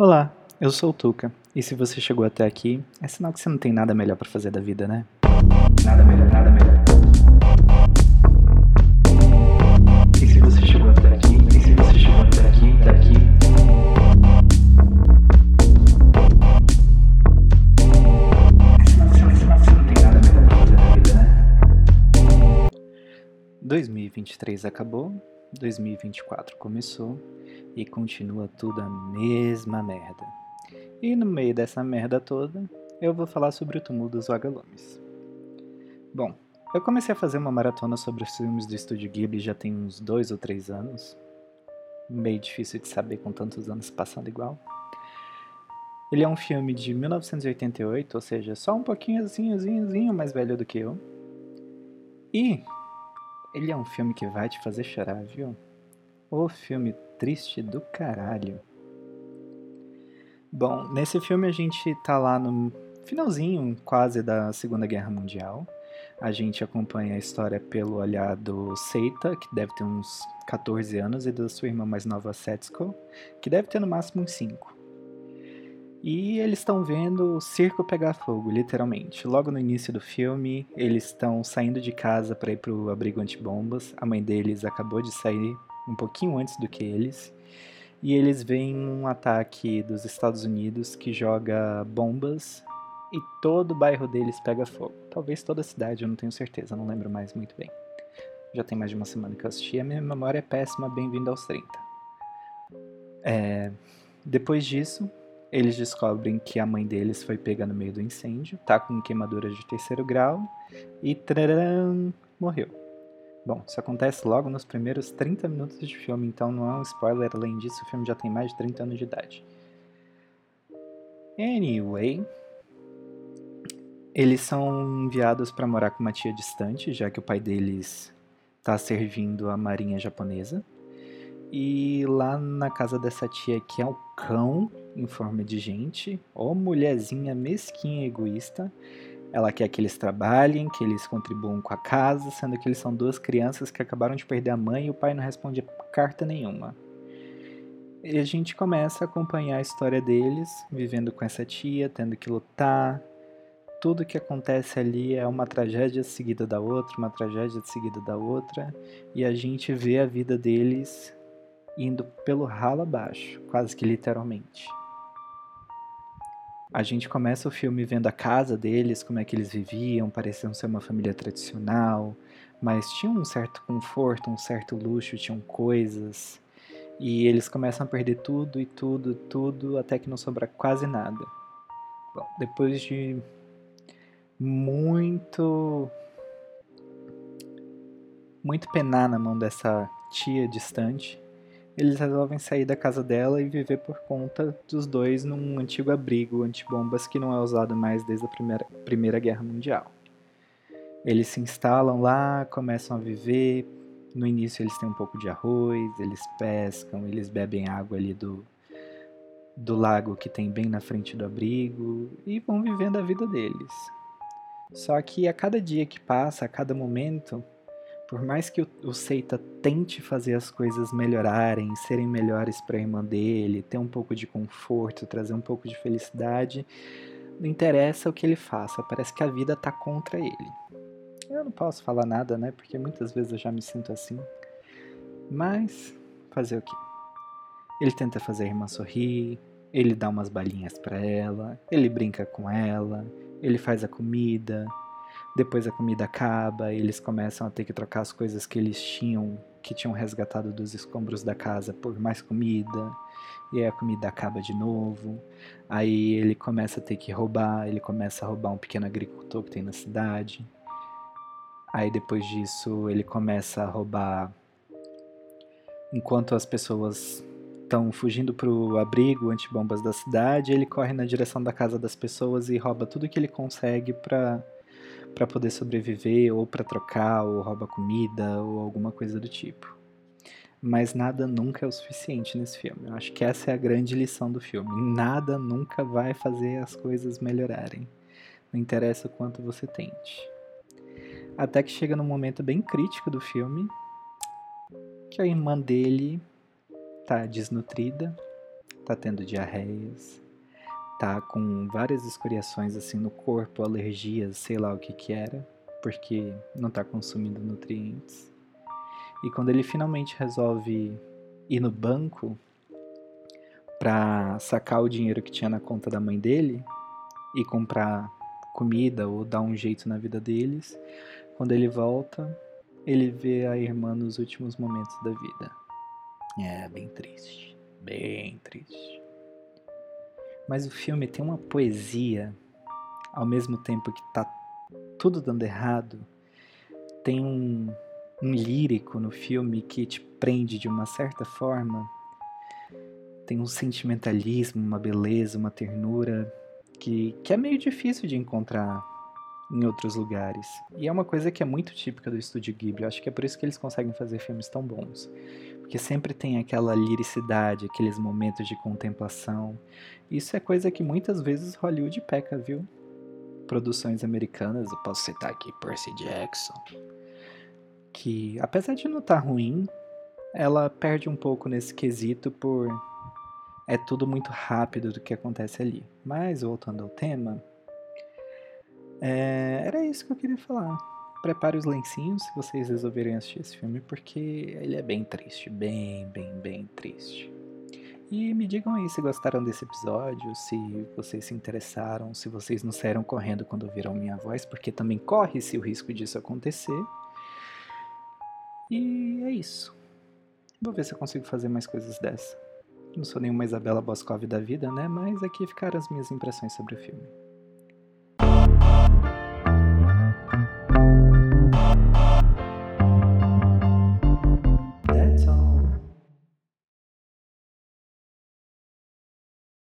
Olá, eu sou o Tuca, e se você chegou até aqui, é sinal que você não tem nada melhor pra fazer da vida, né? Nada melhor, nada melhor. E se você chegou até aqui, e se você chegou até aqui, até aqui. É sinal é sinal que você não tem nada melhor pra fazer da vida, né? 2023 acabou, 2024 começou e continua tudo a mesma merda. E no meio dessa merda toda, eu vou falar sobre o túmulo dos vagalumes. Bom, eu comecei a fazer uma maratona sobre os filmes do Estúdio Ghibli já tem uns dois ou três anos. Meio difícil de saber com tantos anos passando igual. Ele é um filme de 1988, ou seja, só um pouquinho assim, assim, assim, mais velho do que eu. E ele é um filme que vai te fazer chorar, viu? O filme triste do caralho. Bom, nesse filme a gente tá lá no finalzinho quase da Segunda Guerra Mundial. A gente acompanha a história pelo olhar do Seita, que deve ter uns 14 anos, e da sua irmã mais nova, Setsuko, que deve ter no máximo uns 5. E eles estão vendo o circo pegar fogo, literalmente. Logo no início do filme, eles estão saindo de casa para ir pro abrigo antibombas. A mãe deles acabou de sair um pouquinho antes do que eles. E eles veem um ataque dos Estados Unidos que joga bombas e todo o bairro deles pega fogo. Talvez toda a cidade, eu não tenho certeza, não lembro mais muito bem. Já tem mais de uma semana que eu assisti, a minha memória é péssima, bem-vindo aos 30. É, Depois disso, eles descobrem que a mãe deles foi pega no meio do incêndio, tá com queimadura de terceiro grau e tararam, morreu. Bom, isso acontece logo nos primeiros 30 minutos de filme, então não é um spoiler. Além disso, o filme já tem mais de 30 anos de idade. Anyway, eles são enviados para morar com uma tia distante, já que o pai deles está servindo a marinha japonesa. E lá na casa dessa tia, que é o cão em forma de gente, ou mulherzinha mesquinha egoísta, ela quer que eles trabalhem, que eles contribuam com a casa, sendo que eles são duas crianças que acabaram de perder a mãe e o pai não responde carta nenhuma. E a gente começa a acompanhar a história deles, vivendo com essa tia, tendo que lutar. Tudo que acontece ali é uma tragédia seguida da outra, uma tragédia seguida da outra, e a gente vê a vida deles indo pelo ralo abaixo, quase que literalmente. A gente começa o filme vendo a casa deles, como é que eles viviam, pareciam ser uma família tradicional, mas tinham um certo conforto, um certo luxo, tinham coisas. E eles começam a perder tudo e tudo, tudo, até que não sobra quase nada. Bom, depois de muito. muito penar na mão dessa tia distante, eles resolvem sair da casa dela e viver por conta dos dois num antigo abrigo antibombas que não é usado mais desde a primeira, primeira Guerra Mundial. Eles se instalam lá, começam a viver. No início eles têm um pouco de arroz, eles pescam, eles bebem água ali do, do lago que tem bem na frente do abrigo e vão vivendo a vida deles. Só que a cada dia que passa, a cada momento, por mais que o, o Seita tente fazer as coisas melhorarem, serem melhores para a irmã dele, ter um pouco de conforto, trazer um pouco de felicidade, não interessa o que ele faça, parece que a vida tá contra ele. Eu não posso falar nada, né? Porque muitas vezes eu já me sinto assim. Mas fazer o quê? Ele tenta fazer a irmã sorrir, ele dá umas balinhas para ela, ele brinca com ela, ele faz a comida, depois a comida acaba, eles começam a ter que trocar as coisas que eles tinham, que tinham resgatado dos escombros da casa por mais comida. E aí a comida acaba de novo. Aí ele começa a ter que roubar, ele começa a roubar um pequeno agricultor que tem na cidade. Aí depois disso ele começa a roubar enquanto as pessoas estão fugindo pro abrigo antibombas da cidade, ele corre na direção da casa das pessoas e rouba tudo que ele consegue para para poder sobreviver ou para trocar ou rouba comida ou alguma coisa do tipo. Mas nada nunca é o suficiente nesse filme. Eu acho que essa é a grande lição do filme. Nada nunca vai fazer as coisas melhorarem. Não interessa o quanto você tente. Até que chega num momento bem crítico do filme que a irmã dele tá desnutrida, tá tendo diarreias, tá com várias escoriações assim no corpo, alergias, sei lá o que que era, porque não tá consumindo nutrientes. E quando ele finalmente resolve ir no banco para sacar o dinheiro que tinha na conta da mãe dele e comprar comida ou dar um jeito na vida deles, quando ele volta, ele vê a irmã nos últimos momentos da vida. É bem triste, bem triste. Mas o filme tem uma poesia, ao mesmo tempo que tá tudo dando errado, tem um, um lírico no filme que te prende de uma certa forma. Tem um sentimentalismo, uma beleza, uma ternura que, que é meio difícil de encontrar em outros lugares. E é uma coisa que é muito típica do estúdio Ghibli. Eu acho que é por isso que eles conseguem fazer filmes tão bons. Porque sempre tem aquela liricidade, aqueles momentos de contemplação. Isso é coisa que muitas vezes Hollywood peca, viu? Produções americanas, eu posso citar aqui Percy Jackson, que apesar de não estar tá ruim, ela perde um pouco nesse quesito por é tudo muito rápido do que acontece ali. Mas voltando ao tema, é, era isso que eu queria falar. Prepare os lencinhos se vocês resolverem assistir esse filme, porque ele é bem triste, bem, bem, bem triste. E me digam aí se gostaram desse episódio, se vocês se interessaram, se vocês não saíram correndo quando ouviram minha voz, porque também corre-se o risco disso acontecer. E é isso. Vou ver se eu consigo fazer mais coisas dessa. Não sou nenhuma Isabela Boscov da vida, né? Mas aqui ficaram as minhas impressões sobre o filme.